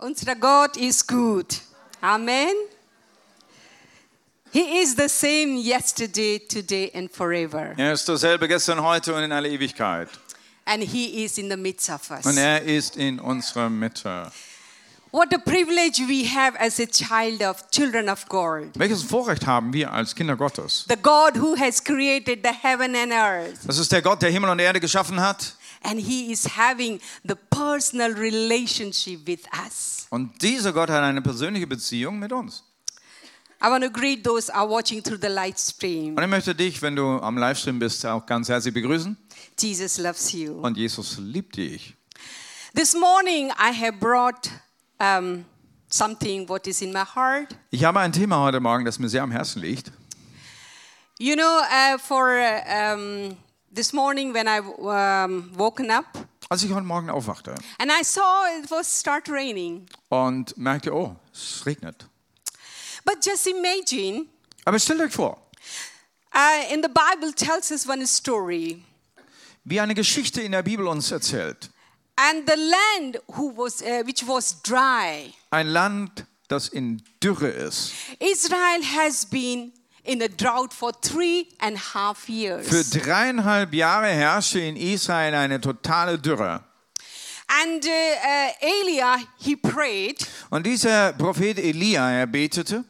Unser Gott ist gut. Amen. He is the same yesterday, today, and forever. Er ist dasselbe gestern, heute und in alle Ewigkeit. And He is in the midst of us. Und er ist in unserer Mitte. What a privilege we have as a child of children of God. Welches Vorrecht haben wir als Kinder Gottes? The God who has created the heaven and earth. Das ist der Gott, der Himmel und Erde geschaffen hat. And He is having the personal relationship with us. Und dieser Gott hat eine persönliche Beziehung mit uns. I want to greet those are watching through the live stream. Und ich möchte dich, wenn du am Livestream bist, auch ganz herzlich begrüßen. Jesus loves you. Und Jesus liebt dich. This morning I have brought um, something what is in my heart. Ich habe ein Thema heute Morgen, das mir sehr am Herzen liegt. You know, uh, for uh, um, this morning when I um, woken up Als ich heute Morgen aufwachte and I saw it was start raining. und merkte, oh, es regnet. But just imagine, Aber stellt euch vor, uh, in the Bible tells us one story, wie eine Geschichte in der Bibel uns erzählt. and the land who was uh, which was dry. Ein Land, das in Dürre ist. Israel has been in a drought for three and a half years. Für dreieinhalb Jahre herrschte in Israel eine totale Dürre. And uh, uh, Elia, he prayed, Und dieser Prophet Elia, er betete.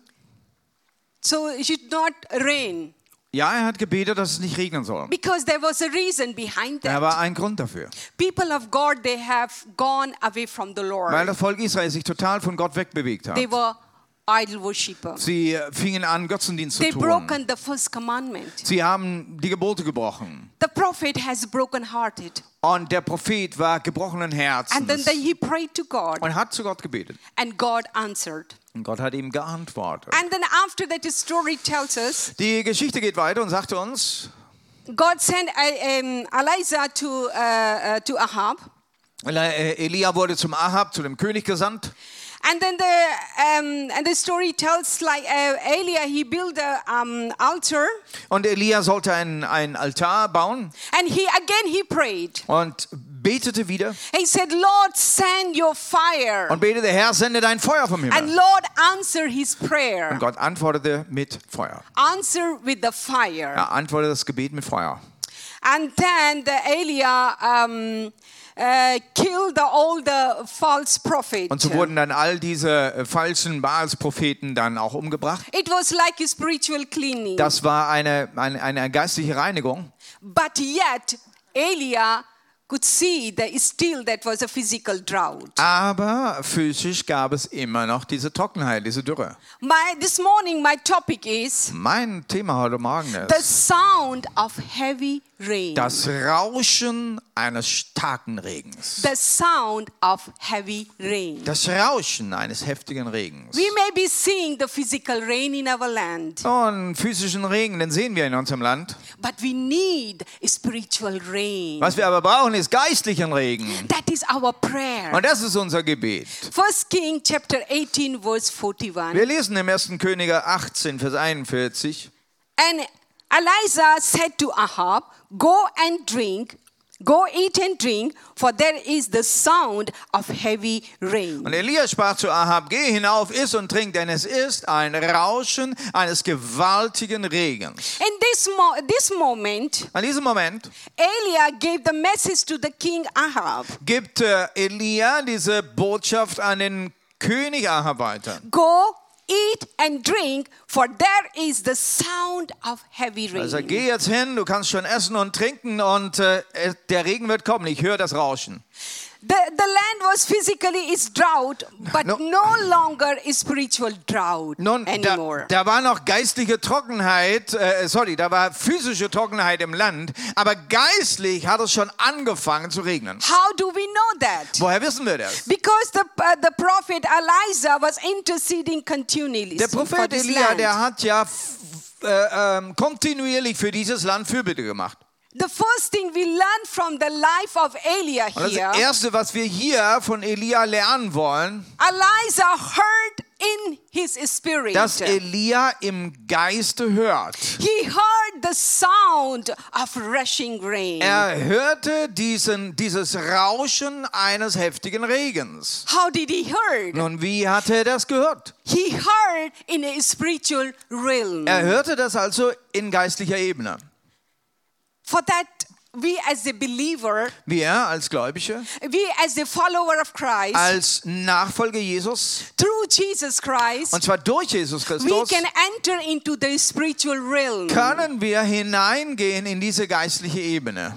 so it should not rain Ja, er hat gebetet, dass es nicht regnen soll. because there was a reason behind Da that. war ein Grund dafür. People of God, they have gone away from the Weil Lord. das Volk Israel sich total von Gott wegbewegt hat. They were. Sie äh, fingen an, Götzendienst zu They tun. broken the first commandment. Sie haben die Gebote gebrochen. The prophet has broken hearted. Und der Prophet war gebrochenen And then Herzens they, he prayed to God und hat zu Gott gebetet. and God answered. Und Gott hat ihm geantwortet. And then after that the story tells us Die Geschichte geht weiter und sagte uns, God sent uh, Elijah to, uh, uh, to Ahab. Äh, Elia wurde zum Ahab, zu dem König gesandt. And then the um, and the story tells like uh, Elia he built a um, altar Und Elia sollte einen, einen Altar bauen and he again he prayed. und betete wieder He said, "Lord, send your fire." und betete, Herr, sende dein Feuer vom And Himmel. Lord answer his prayer. Und Gott antwortete mit Feuer. Answer with the fire. Er antwortete das Gebet mit Feuer. And then the Elia um, prophets. Und so wurden dann all diese äh, falschen Baalspropheten dann auch umgebracht. It was like a spiritual cleaning. Das war eine, eine, eine geistliche Reinigung. But yet, Elia could see that still that was a physical drought. Aber physisch gab es immer noch diese Trockenheit, diese Dürre. My, this morning, my topic is Mein Thema heute Morgen the ist sound of heavy rain. das Rauschen eines starken Regens. the sound of heavy rain. Das Rauschen eines heftigen Regens. We may be seeing the physical rain in our land, Und physischen Regen, den sehen wir in unserem Land. but we need spiritual rain. Was wir aber brauchen, ist geistlichen Regen. That is our prayer. Und das ist unser Gebet. First King chapter 18 verse 41. Wir lesen im 1. Könige 18, Vers 41. And Elijah said to Ahab, Go and drink, go eat and drink, for there is the sound of heavy rain. Und Elia sprach zu Ahab, geh hinauf, iss und trink, denn es ist ein Rauschen eines gewaltigen Regens. In this, mo- this moment, An diesem Moment Elia gave the message to the king Ahab gibt äh, Elia diese Botschaft an den König Ahab weiter. Go, eat and drink, for there is the sound of heavy rain. Also geh jetzt hin, du kannst schon essen und trinken und äh, der Regen wird kommen. Ich höre das Rauschen. The, the land was physically is drought, but No. no, longer is spiritual drought Nun, da, anymore. da war noch geistliche Trockenheit, äh, sorry, da war physische Trockenheit im Land, aber geistlich hat es schon angefangen zu regnen. How do we know that? Woher wissen wir das? Because the, uh, the prophet Elijah was interceding continually Der Prophet Elia, der hat ja äh, ähm, kontinuierlich für dieses Land Fürbitte gemacht. The first thing we learn from the life of Elia Und das here, Erste, was wir hier von Elia lernen wollen, Elijah heard in his spirit. dass Elia im Geiste hört. He heard the sound of rushing rain. Er hörte diesen, dieses Rauschen eines heftigen Regens. How did he hear? Nun, wie hatte er das gehört? He heard in a spiritual realm. Er hörte das also in geistlicher Ebene. For that, we as a believer, Wir als Gläubige, we as a follower of Christ, als Nachfolger Jesus, through Jesus Christ, und zwar durch Jesus we Christus, can enter into the spiritual realm. können wir hineingehen in diese geistliche Ebene.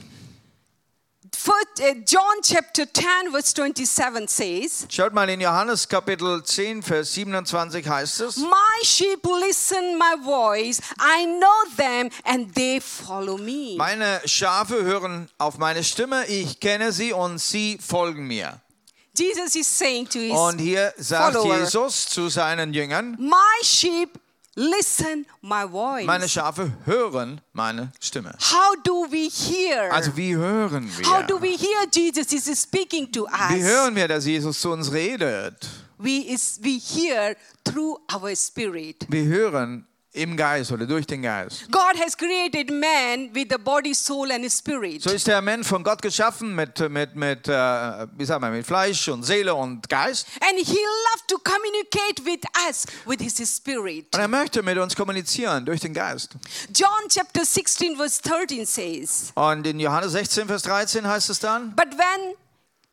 Uh, John chapter 10, verse 27 says, Schaut mal in Johannes Kapitel 10, Vers 27 heißt es, My sheep listen my voice, I know them, and they follow me. meine Schafe hören auf meine Stimme, ich kenne sie und sie folgen mir. Jesus is saying to his Und hier sagt follower, Jesus zu seinen Jüngern, My sheep listen my voice. meine Schafe hören meine Stimme. How do we hear? Also wie hören How do wir? we hear Jesus is speaking to us? Wie hören wir, dass Jesus zu uns redet? We, is, we hear through our spirit. Wir hören im Geist oder durch den Geist. God has created man with the body, soul, and spirit. So ist der Mensch von Gott geschaffen mit, mit, mit, äh, wie sagt man, mit Fleisch und Seele und Geist. and he loved to communicate with us with his spirit. Und er möchte mit uns kommunizieren durch den Geist. John chapter 16, verse 13 says, Und in Johannes 16, Vers 13 heißt es dann, But when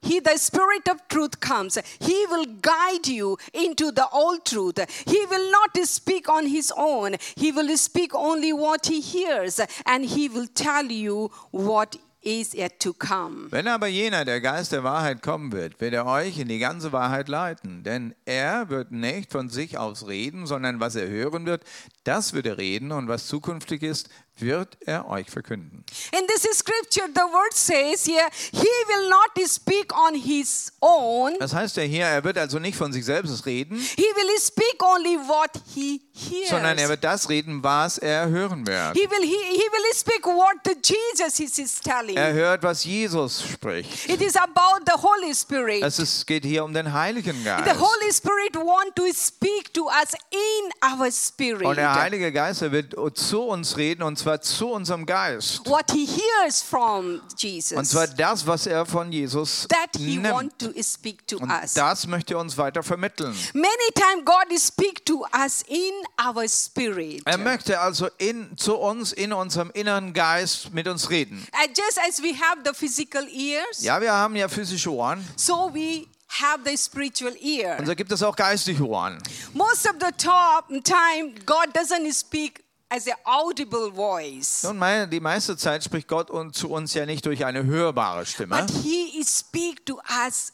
he, the Spirit of truth, comes, he will guide you into the all truth. He will not speak on his own, he will speak only what he hears, and he will tell you what is yet to come. Wenn aber jener, der Geist der Wahrheit kommen wird, wird er euch in die ganze Wahrheit leiten. Denn er wird nicht von sich aus reden, sondern was er hören wird, das wird er reden und was zukünftig ist, wird er euch verkünden. In this scripture, the word says here, he will not speak on his own, Das heißt ja hier, er wird also nicht von sich selbst reden, he will speak only what he hears. sondern er wird das reden, was er hören wird. He will, he, he will speak what the Jesus is, is telling. Er hört, was Jesus spricht. It is about the Holy Spirit. Es ist, geht hier um den Heiligen the Geist. Holy Spirit want to speak to us in our spirit. Und der Heilige Geist er wird zu uns reden, und zwar zu unserem Geist. what he hears from Und Jesus. zwar das, was er von Jesus that he nimmt. want to speak to Und us. das möchte er uns weiter vermitteln. Many times God speak to us in our spirit. Er möchte also in, zu uns in unserem inneren Geist mit uns reden. And just as we have the physical ears, Ja, wir haben ja physische Ohren so we have the spiritual ear. und so gibt es auch geistige Ohren. Most of the time, God doesn't speak as an audible voice, Nun, meine, die meiste Zeit spricht Gott und zu uns ja nicht durch eine hörbare Stimme. but He speak to us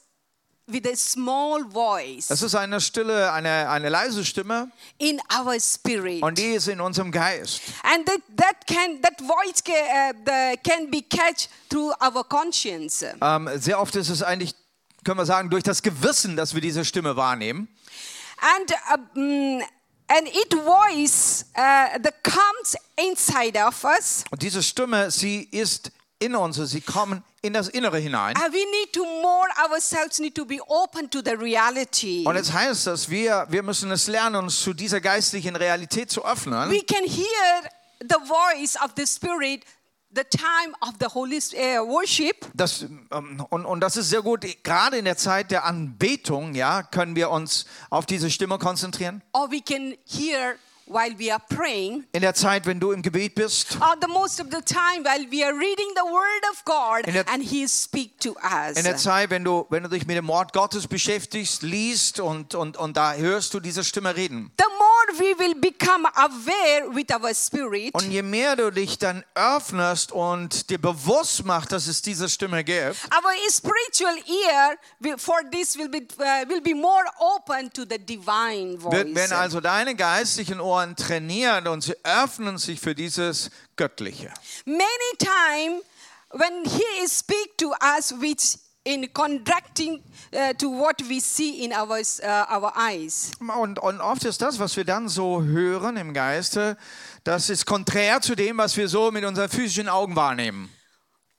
with a small voice Es ist eine stille, eine, eine leise Stimme in our spirit, und die ist in unserem Geist. and that that can that voice can, uh, the, can be catch through our conscience. Ähm, sehr oft ist es eigentlich, können wir sagen, durch das Gewissen, dass wir diese Stimme wahrnehmen. and uh, mm, and it voice uh, that comes inside of us Und diese Stimme, sie ist in uns, sie kommen in das Innere hinein. and we need to more ourselves need to be open to the reality Und jetzt heißt das, wir, wir müssen es lernen, uns zu dieser geistlichen Realität zu öffnen. we can hear the voice of the spirit the time of the holy uh, worship. Das, ähm, und, und das ist sehr gut, gerade in der Zeit der Anbetung, ja, können wir uns auf diese Stimme konzentrieren. or we can hear while we are praying. In der Zeit, wenn du im Gebet bist, or the most of the time while we are reading the word of god In der- and he speak to us. In der Zeit, wenn du, wenn du dich mit dem Wort Gottes beschäftigst, liest und, und, und da hörst du diese Stimme reden. the we will become aware with our spirit Und je mehr du dich dann öffnest und dir bewusst machst, dass es diese Stimme gibt, our spiritual ear for this will be uh, will be more open to the divine voice werden also deine geistlichen Ohren trainiert und sie öffnen sich für dieses Göttliche. many time when he speak to us which in contracting uh, to what we see in our uh, our eyes Und, und oft ist das, was wir dann so hören im Geiste, das ist konträr zu dem, was wir so mit unseren physischen Augen wahrnehmen.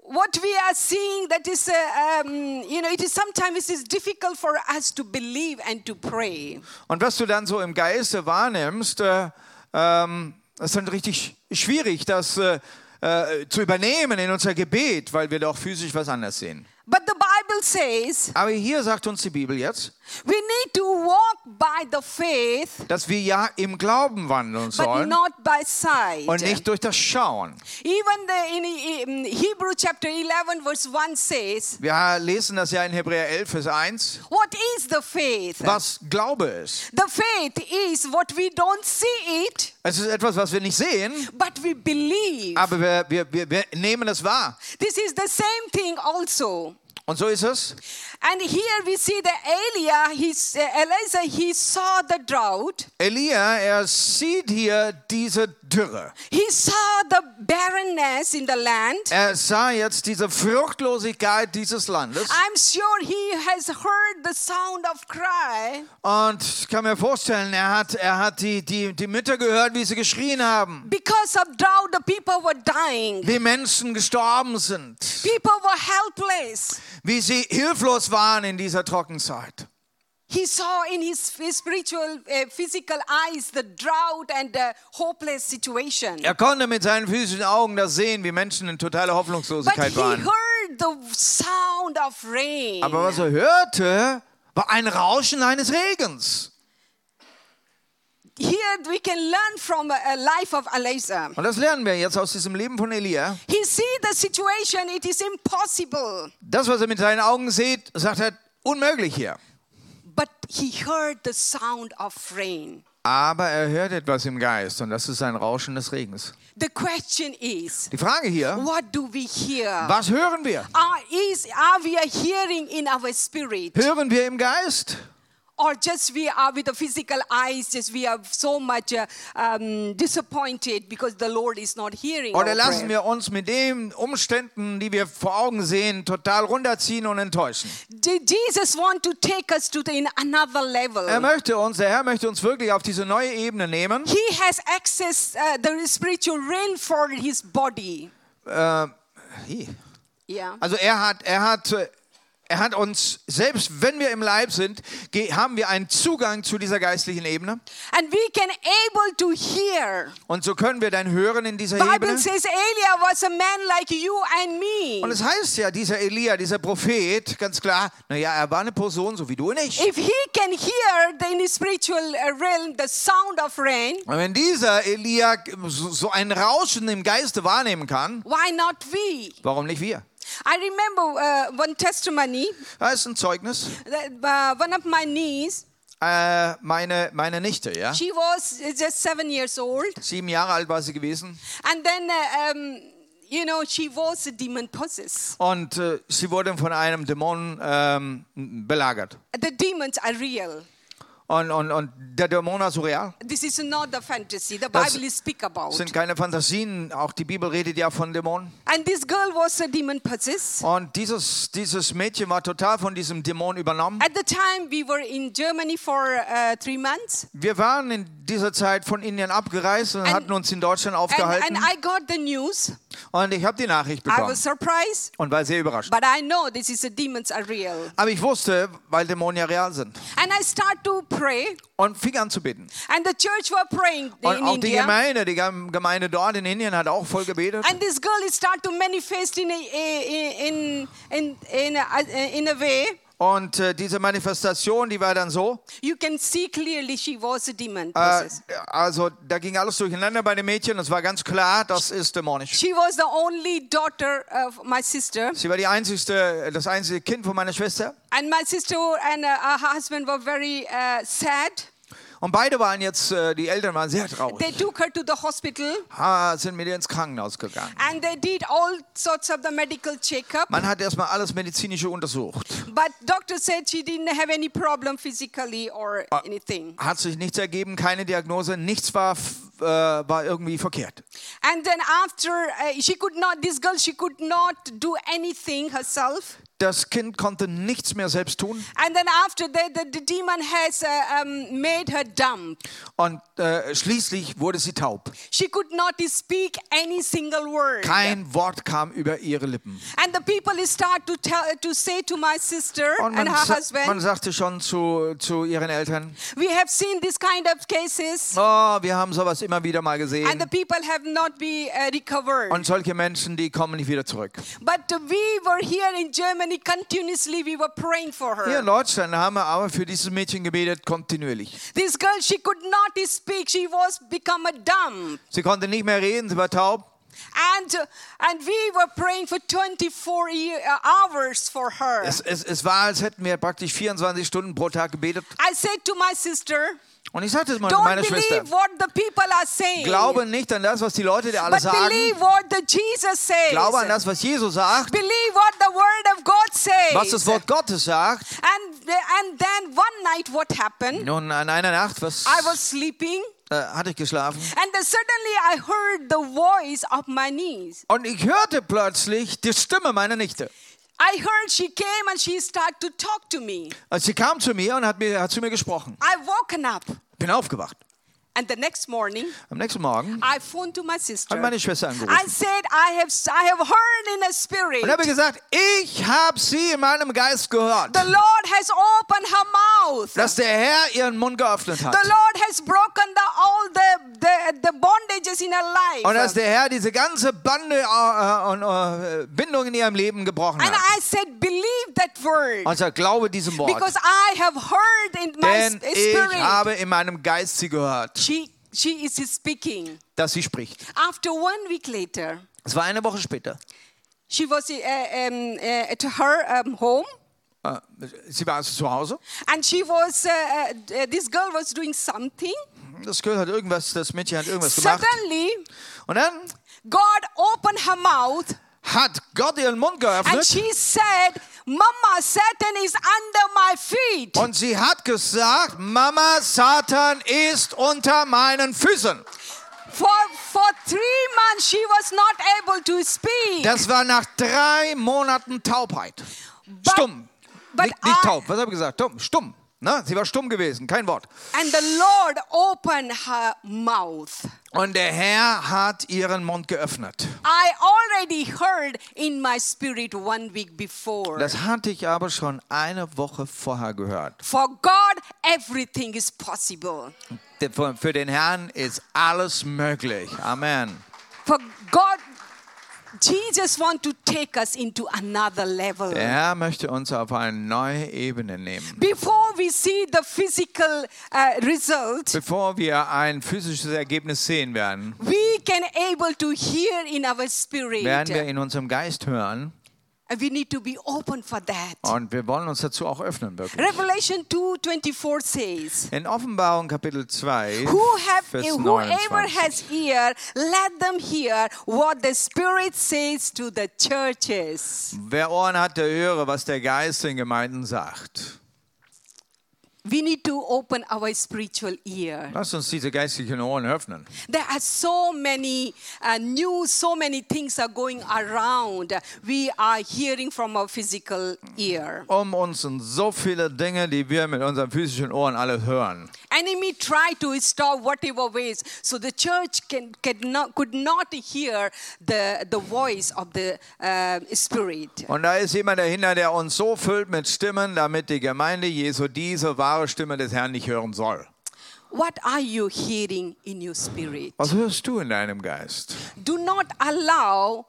what we are seeing that is, uh, um, you know, it is sometimes it is difficult for us to believe and to pray. Und was du dann so im Geiste wahrnimmst, äh, ähm, ist dann richtig schwierig, das äh, äh, zu übernehmen in unser Gebet, weil wir doch physisch was anders sehen. But the Bible says Aber hier sagt uns die Bibel jetzt, we need to walk by the faith, dass wir ja im Glauben wandeln but sollen not by sight. und nicht durch das Schauen. Even the, in, in Hebrew chapter 11, verse 1 says, Wir lesen das ja in Hebräer 11, Vers 1, What is the faith? was Glaube ist. The faith is what we don't see it, Es ist etwas, was wir nicht sehen, but we believe. aber wir, wir, wir, wir nehmen es wahr. This is the same thing also. Und so ist es. And here we see the Elia, he's, uh, Elijah, he saw the drought. Elia, er sieht hier diese Dürre. He saw the barrenness in the land. Er sah jetzt diese Fruchtlosigkeit dieses Landes. I'm sure he has heard the sound of cry. Und ich kann mir vorstellen, er hat, er hat die, die, die Mütter gehört, wie sie geschrien haben. Because of drought, the people were dying. Wie Menschen gestorben sind. People were helpless. Wie sie hilflos waren in dieser Trockenzeit. He saw in his his spiritual, uh, physical eyes the drought and the hopeless situation. Er konnte mit seinen physischen Augen das sehen, wie Menschen in totaler But Hoffnungslosigkeit he waren. heard the sound of rain. Aber was er hörte, war ein Rauschen eines Regens. Here we can learn from a, life of Elijah. Und das lernen wir jetzt aus diesem Leben von Elia. He see the situation, it is impossible. Das, was er mit seinen Augen sieht, sagt er, unmöglich hier. But he heard the sound of rain. Aber er hört etwas im Geist und das ist ein Rauschen des Regens. The question is, Die Frage hier, what do we hear? was hören wir? Are, is, are we hearing in our spirit? Hören wir im Geist? Or just we are with the physical eyes, just we are so much uh, um, disappointed because the Lord is not hearing Oder lassen wir uns mit den Umständen, die wir vor Augen sehen, total runterziehen und enttäuschen? Did Jesus want to take us to the, in another level? Er möchte uns, der Herr möchte uns wirklich auf diese neue Ebene nehmen. He has access uh, the spiritual realm for his body. Äh, hi. Yeah. also er hat, er hat, äh, er hat uns, selbst wenn wir im Leib sind, haben wir einen Zugang zu dieser geistlichen Ebene. And we can able to hear. Und so können wir dann hören in dieser Bible Ebene. says Elia was a man like you and me. Und es heißt ja, dieser Elia, dieser Prophet, ganz klar, naja, er war eine Person, so wie du und ich. If he can hear the in the spiritual uh, realm the sound of rain, Und wenn dieser Elia so, so ein Rauschen im Geiste wahrnehmen kann, why not we? warum nicht wir? I remember uh, one testimony Das ist ein Zeugnis. that uh, one of my niece, Äh, meine, meine Nichte, ja. she was just seven years old, Sieben Jahre alt war sie gewesen. and then uh, um, you know she was demon possessed. Und äh, sie wurde von einem Dämon ähm, belagert. The demons are real. Und, und, und der Dämon war so real. This is not the fantasy. The Das Bible is speak about. sind keine Fantasien. Auch die Bibel redet ja von Dämonen. And this girl was a demon possessed. Und dieses, dieses Mädchen war total von diesem Dämon übernommen. At the time, we were in Germany for uh, three months, Wir waren in dieser Zeit von Indien abgereist und And- hatten uns in Deutschland and, aufgehalten. and I got the news. Und ich habe die Nachricht I bekommen was surprised, und war sehr überrascht. but I know this is demons are real. Aber ich wusste, weil Dämonen ja real sind. And I start to pray, Und fing an zu beten. and the church were praying Und in auch die India. Gemeinde, die Gem- Gemeinde dort in Indien hat auch voll gebetet. And this girl is start to manifest in a, in in in a, in a way Und äh, diese Manifestation, die war dann so, you can see clearly she was a demon äh, also da ging alles durcheinander bei den Mädchen. Es war ganz klar, das ist dämonisch. She was the only daughter of my sister, Sie war die einzigste, das einzige Kind von meiner Schwester. and my sister and uh, her husband were very uh, sad. Und beide waren jetzt, äh, die Eltern waren sehr They traurig. took her to the hospital Ha, sind mit ihr ins Krankenhaus gegangen. and they did all sorts of the medical checkup. Man hat erstmal alles medizinische untersucht. But doctor said she didn't have any problem physically or anything. Hat sich nichts ergeben, keine Diagnose, nichts war, äh, war irgendwie verkehrt. And then after uh, she could not, this girl, she could not do anything herself. Das Kind konnte nichts mehr selbst tun. And then after that, the, the demon has uh, um, made her dumb. Und äh, schließlich wurde sie taub. She could not speak any single word. Kein Wort kam über ihre Lippen. And the people start to tell to say to my sister Und and man, her sa husband, man sagte schon zu, zu ihren Eltern, we have seen this kind of cases, oh, wir haben sowas immer wieder mal and the gesehen. people have not be uh, recovered. Und solche Menschen, die kommen nicht wieder zurück. But we were here in Germany continuously. We were praying for Hier her. in Deutschland haben wir aber für dieses Mädchen gebetet, kontinuierlich. This girl, she could not speak. She was become a dumb. Sie konnte nicht mehr reden, sie war taub. And, and we were praying for 24 year, uh, hours for her. Es, es, es war, als hätten wir praktisch 24 Stunden pro Tag gebetet. I said to my sister, Und ich sagte es meiner Schwester, believe what the people are saying. glaube nicht an das, was die Leute dir alle sagen. believe what the Jesus says. Glaube an das, was Jesus sagt, Believe what the word of God says. was das Wort Gottes sagt. and, and then one night what happened? Nun, an einer Nacht, was I was sleeping hatte ich geschlafen. and then suddenly I heard the voice of my niece. Und ich hörte plötzlich die Stimme meiner Nichte. I heard she came and she started to talk to me. Also sie kam zu mir und hat, mir, hat zu mir gesprochen. I woken up Bin aufgewacht. And the next morning Am nächsten Morgen I phoned to my sister. hat meine Schwester I angerufen. said, I have, I have heard in a spirit. Und habe gesagt, ich habe sie in meinem Geist gehört, The Lord has opened her mouth. dass der Herr ihren Mund geöffnet hat. The Lord has broken the, all the, the, the bondages in her life. Und dass der Herr diese ganze Bande äh, und äh, Bindung in ihrem Leben gebrochen and hat. I said, believe that word. Und sagt, glaube diesem Wort. Because I have heard in my Denn sp- ich spirit. habe in meinem Geist sie gehört, She, she is speaking. dass sie spricht. After one week later, Es war eine Woche später. she was uh, um, uh, at her um, home. Äh, Sie war also zu Hause. And she was, uh, uh, this girl was doing something. Das Girl hat irgendwas, das Mädchen hat irgendwas gemacht. Suddenly, Und dann God opened her mouth hat Gott ihren Mund and geöffnet she said, Mama, Satan is under my feet. und sie hat gesagt, Mama, Satan ist unter meinen Füßen. For, for three months, she was not able to speak. Das war nach drei Monaten Taubheit. Stumm. but nicht nicht I- taub, was habe ich gesagt? Dumm, stumm. Ne? Sie war stumm gewesen, kein Wort. And the Lord opened her mouth. Und der Herr hat ihren Mund geöffnet. I already heard in my spirit one week before. Das hatte ich aber schon eine Woche vorher gehört. For God, everything is possible. Für den Herrn ist alles möglich. Amen. For God, Jesus want to take us into another level. Herr möchte uns auf eine neue Ebene nehmen. Before we see the physical uh, result, Bevor wir ein physisches Ergebnis sehen werden, we can able to hear in our spirit. werden wir in unserem Geist hören And we need to be open for that. und wir wollen uns dazu auch öffnen wirklich. Revelation 2:24 says, In Offenbarung Kapitel 2, Who have, Vers whoever 29. has ear, let them hear what the Spirit says to the churches. Wer Ohren hat, der höre, was der Geist den Gemeinden sagt. We need to open our spiritual ear. Lass uns diese geistlichen Ohren öffnen. There are so many uh, news, so many things are going around. We are hearing from our physical ear. Um uns sind so viele Dinge, die wir mit unseren physischen Ohren alle hören. Enemy try to stop whatever ways, so the church can, can not, could not hear the, the voice of the uh, Spirit. Und da ist jemand dahinter, der uns so füllt mit Stimmen, damit die Gemeinde Jesu diese wahre Stimme des Herrn nicht hören soll. What are you hearing in your spirit? Was hörst du in deinem Geist? Do not allow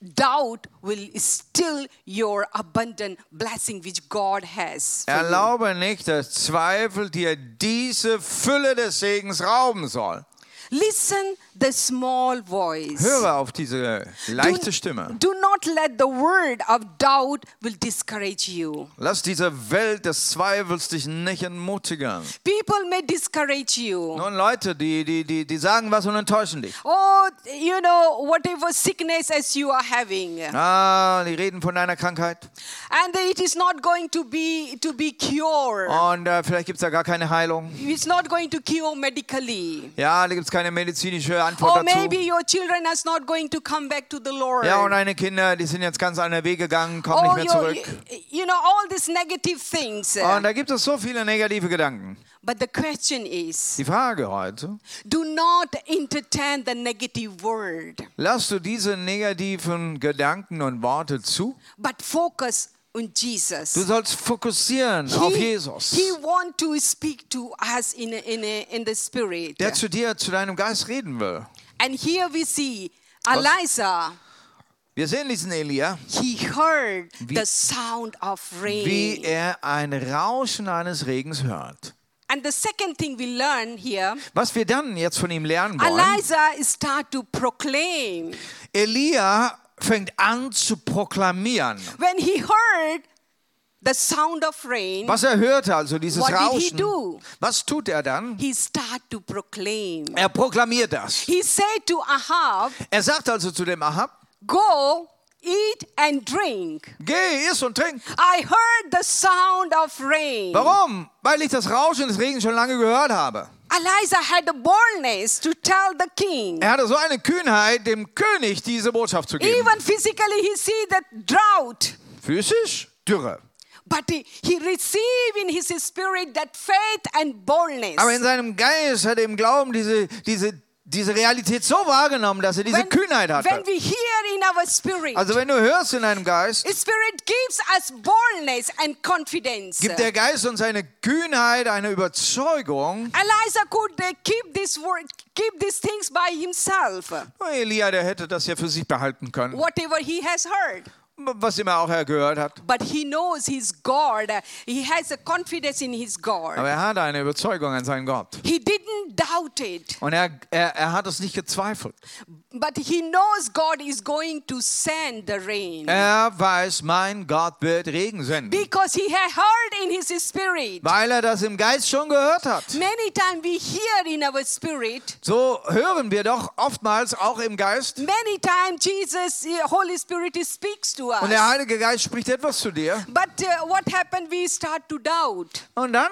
doubt will steal your abundant blessing which God has. Erlaube nicht, dass Zweifel dir diese Fülle des Segens rauben soll. Listen the small voice. Höre auf diese leichte Stimme. Do not let the word of doubt will discourage you. Lass diese Welt des Zweifels dich nicht entmutigen. People may discourage you. Nun Leute, die, die, die, die sagen was und enttäuschen dich. Oh, you know, whatever sickness as you are having. Ah, die reden von deiner Krankheit. And it is not going to be to be cured. Und äh, vielleicht gibt es da gar keine Heilung. It's not going to cure medically. Ja, da gibt es keine medizinische Antwort Or maybe dazu. your children are not going to come back to the Lord. Ja, und deine Kinder, die sind jetzt ganz andere Wege gegangen, kommen nicht mehr your, zurück. you know, all these negative things. Und da gibt es so viele negative Gedanken. But the question is Die Frage heute, do not entertain the negative word, lass du diese negativen Gedanken und Worte zu? but focus on Jesus. Du sollst fokussieren auf he, Jesus, he want to speak to us in, in, in the spirit. der zu dir, zu deinem Geist reden will. And here we see Eliza, Wir sehen diesen Elia, he heard Wie- the sound of rain. wie er ein Rauschen eines Regens hört. and the second thing we learn here, Was wir dann jetzt von ihm lernen wollen, Eliza start to proclaim. Elia fängt an zu proklamieren. When he heard the sound of rain, Was er hörte, also dieses What did he Rauschen, do? was tut er dann? he start to proclaim. Er proklamiert das. He said to Ahab, Er sagt also zu dem Ahab, Go, eat and drink. geh, iss und trink. I heard the sound of rain. Warum? Weil ich das Rauschen des Regens schon lange gehört habe. Eliza had the boldness to tell the king. Er hatte so eine Kühnheit, dem König diese Botschaft zu geben. Even physically, he see that drought. Physisch, Dürre. But he, he received in his spirit that faith and boldness. Aber in seinem Geist hat er im Glauben diese, diese, diese Realität so wahrgenommen, dass er diese Kühnheit when hatte. we hear in our spirit, Also wenn du hörst in deinem Geist, Spirit gives us boldness and confidence. gibt der Geist uns eine Kühnheit, eine Überzeugung. Eliza could uh, keep this word, keep these things by himself, Oh, Elia, der hätte das ja für sich behalten können, whatever he has heard. Was immer auch er gehört hat. But he knows his God. He has a confidence in his God. Aber er hatte eine Überzeugung an seinen Gott. He didn't doubt it, Und er, er, er hat es nicht gezweifelt. but he knows God is going to send the rain Er weiß, mein Gott wird Regen senden. because he had heard in his spirit. Weil er das im Geist schon gehört hat. Many times we hear in our spirit. So hören wir doch oftmals auch im Geist. Many times Jesus, Holy Spirit, speaks to us. Und der Heilige Geist spricht etwas zu dir. But uh, what happened? We start to doubt. Und dann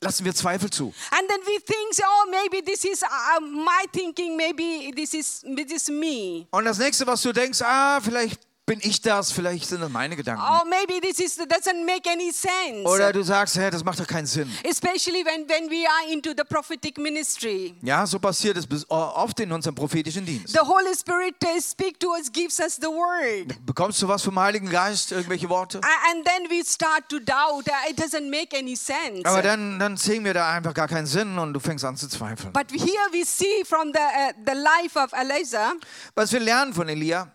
lassen wir Zweifel zu. And then we think, oh, maybe this is uh, my thinking, maybe this is, this is me. Und das nächste, was du denkst, ah, vielleicht bin ich das, vielleicht sind das meine Gedanken. Or maybe this is, doesn't make any sense. Oder du sagst, hä, das macht doch keinen Sinn. Especially when, when we are into the prophetic ministry. Ja, so passiert es bis- oft in unserem prophetischen Dienst. The Holy Spirit uh, speak to us, gives us the word. Bekommst du was vom Heiligen Geist, irgendwelche Worte? And then we start to doubt. Uh, It doesn't make any sense. Aber dann, dann sehen wir da einfach gar keinen Sinn und du fängst an zu zweifeln. But here we see from the, uh, the life of Elijah, Was wir lernen von Elia,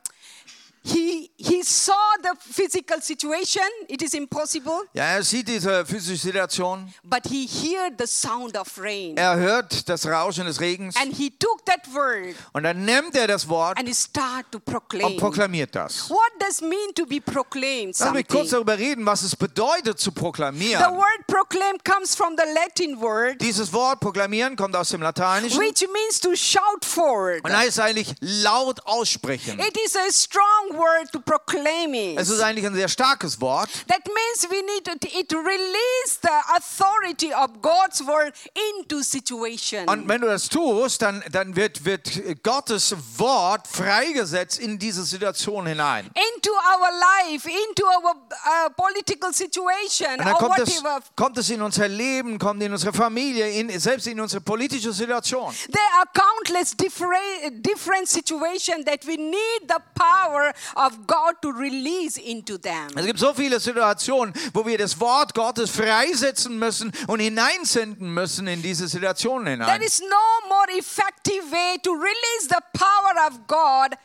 he, he saw physical situation. It is impossible. ja, er sieht diese physische Situation, But he heard the sound of rain. er hört das Rauschen des Regens And he took that word und dann nimmt er das Wort and he started to und proclaim. proklamiert das. What does mean to be proclaimed? Lass mich kurz darüber reden, was es bedeutet zu The proklamieren. word proclaim comes from the Latin word, Dieses Wort proklamieren kommt aus dem Lateinischen which means to shout forward. und heißt eigentlich laut aussprechen. It is a strong word to proclaim it. Es ist eigentlich ein sehr starkes Wort. That means we need to, it release the authority of God's word into situation. Und wenn du das tust, dann, dann wird, wird Gottes Wort freigesetzt in diese Situation hinein. into our life, into our uh, political situation, Und dann or kommt es, whatever. kommt es in unser Leben, kommt in unsere Familie, in, selbst in unsere politische Situation. There are countless different, different situations that we need the power of God to release into them. Es gibt so viele Situationen, wo wir das Wort Gottes freisetzen müssen und hineinsenden müssen in diese Situationen There hinein. is no more effective way to release the power of God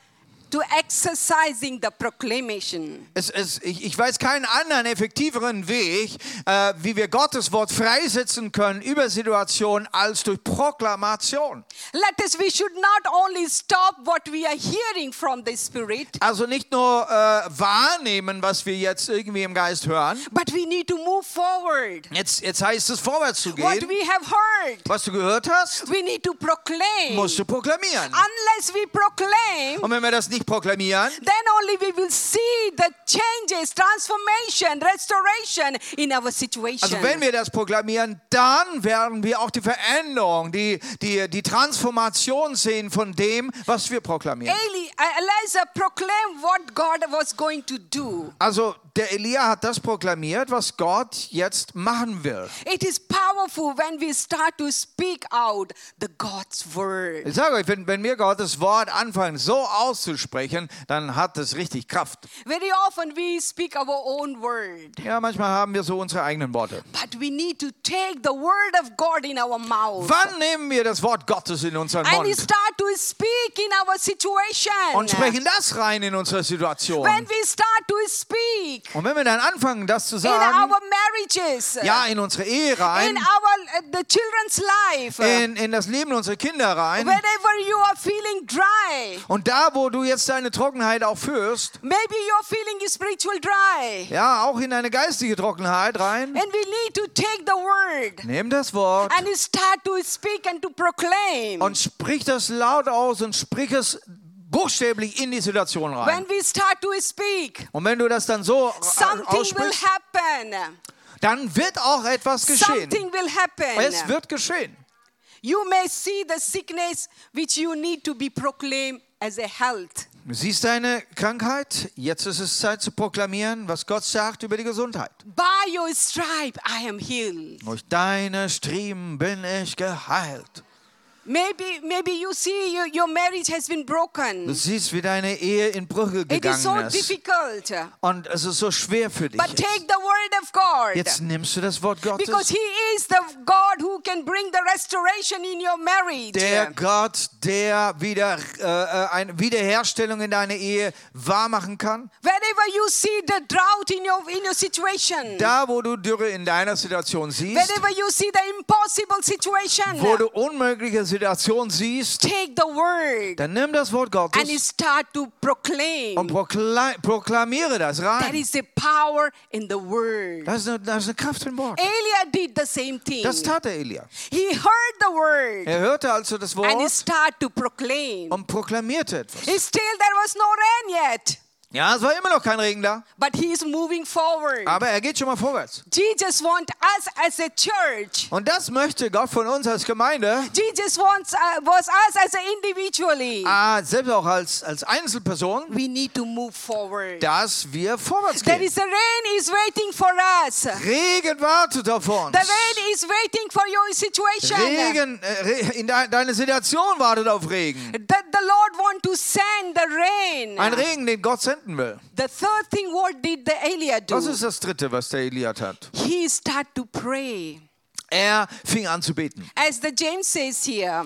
to exercising the proclamation. Es, es, ich, ich weiß keinen anderen effektiveren Weg, äh, wie wir Gottes Wort freisetzen können über Situationen als durch Proklamation. Let us, we should not only stop what we are hearing from the Spirit, Also nicht nur äh, wahrnehmen, was wir jetzt irgendwie im Geist hören. but we need to move forward. Jetzt, jetzt heißt es, vorwärts zu What gehen. we have heard, Was du gehört hast, we need to proclaim. musst du proklamieren. Unless we proclaim, Und wenn wir das nicht nicht proklamieren, then only we will see the changes, transformation, restoration in our situation. also wenn wir das proklamieren, dann werden wir auch die Veränderung, die, die, die Transformation sehen von dem, was wir proklamieren. Eli, Elijah proclaimed what God was going to do. Also der Elia hat das proklamiert, was Gott jetzt machen will. It is powerful when we start to speak out the God's word. Ich sage euch, wenn, wenn wir Gottes Wort anfangen so auszusprechen, dann hat es richtig Kraft. Very often we speak our own word, Ja, manchmal haben wir so unsere eigenen Worte. but we need to take the word of God in our mouth Wann nehmen wir das Wort Gottes in unseren and we Mund start to speak in our situation. und sprechen das rein in unsere Situation? When we start to speak Und wenn wir dann anfangen, das zu in sagen, our marriages, ja, in unsere Ehe in rein, our uh, the children's life, in, in das Leben unserer Kinder rein, wherever you are feeling dry, und da, wo du jetzt deine Trockenheit auch führst, maybe you're feeling spiritual dry, ja, auch in deine geistige Trockenheit rein, and we need to take the word. Nimm das Wort. And start to speak and to proclaim. und sprich das laut aus und sprich es buchstäblich in die Situation rein. When we start to speak, Und wenn du das dann so äh, something will aussprichst, happen. dann wird auch etwas geschehen. Something will happen. Es wird geschehen. You may see the sickness which you need to be proclaimed as a health. Du siehst deine Krankheit, jetzt ist es Zeit zu proklamieren, was Gott sagt über die Gesundheit. By your stripe I am healed. Durch deine Striemen bin ich geheilt. Maybe, maybe you see your, your marriage has been Du broken. siehst, wie deine Ehe in Brüche It is so gegangen ist. difficult. Und es ist so schwer für dich. But Jetzt. take the word of God. jetzt nimmst du das Wort Because Gottes. He is the God who can bring the restoration in your marriage. Der Gott, der wieder äh, äh, eine Wiederherstellung in deine Ehe wahrmachen kann. Wherever you see the drought in your, in your situation. Da, wo du Dürre in deiner Situation siehst, Wherever you see the impossible situation. wo du unmögliche Situationen siehst, Take the word dann nimm das Wort and Gottes start to proclaim. und prokla proklamiere das There rein. is a power in the word. Das ist, eine, das ist eine Kraft im Wort. Elia did the same thing. Das tat der Elia. He heard the word Er hörte also das and he Wort started to proclaim. und proklamierte etwas. Still, there was no rain yet, Ja, es war immer noch kein Regen da, but he is moving forward. aber er geht schon mal vorwärts. Jesus wants us as a church. Und das möchte Gott von uns als Gemeinde, Jesus wants uh, was us as a individually. ah, selbst auch als, als Einzelperson, We need to move forward. dass wir vorwärts There gehen. is a rain is waiting for us. Regen wartet auf uns. The rain is waiting for your situation. Regen, äh, in de deine Situation wartet auf Regen. That the Lord want to send the rain. Ein Regen, den Gott senden will. The third thing, what did the Elia do? Was ist das Dritte, was der Elia tat? He started to pray. Er fing an zu beten. As the James says here,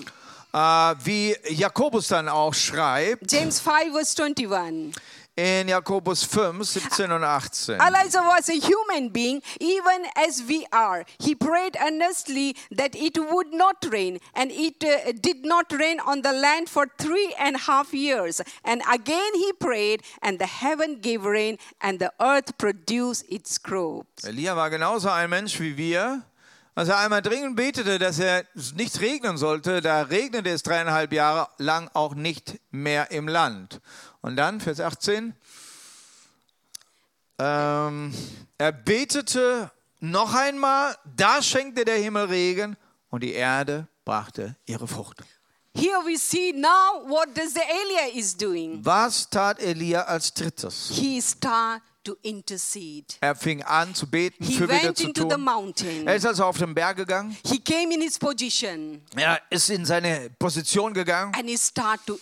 Äh, wie Jakobus dann auch schreibt, James 5 verse 21. In Jakobus 5, 17 und 18. Elijah was a human being, even as we are. He prayed earnestly that it would not rain, and it uh, did not rain on the land for three and a half years. And again he prayed, and the heaven gave rain, and the earth produced its crops. Elia war genauso ein Mensch wie wir. Als er einmal dringend betete, dass er nichts regnen sollte, da regnete es dreieinhalb Jahre lang auch nicht mehr im Land. Und dann, Vers 18, ähm, er betete noch einmal, da schenkte der Himmel Regen und die Erde brachte ihre Frucht. Here we see now what does the Elia is doing. Was tat Elia als drittes? He intercede. Er fing an zu beten, He für wieder went zu into the tun. mountain. Er ist also auf den Berg gegangen. He came in his position Er ist in seine Position gegangen and he started to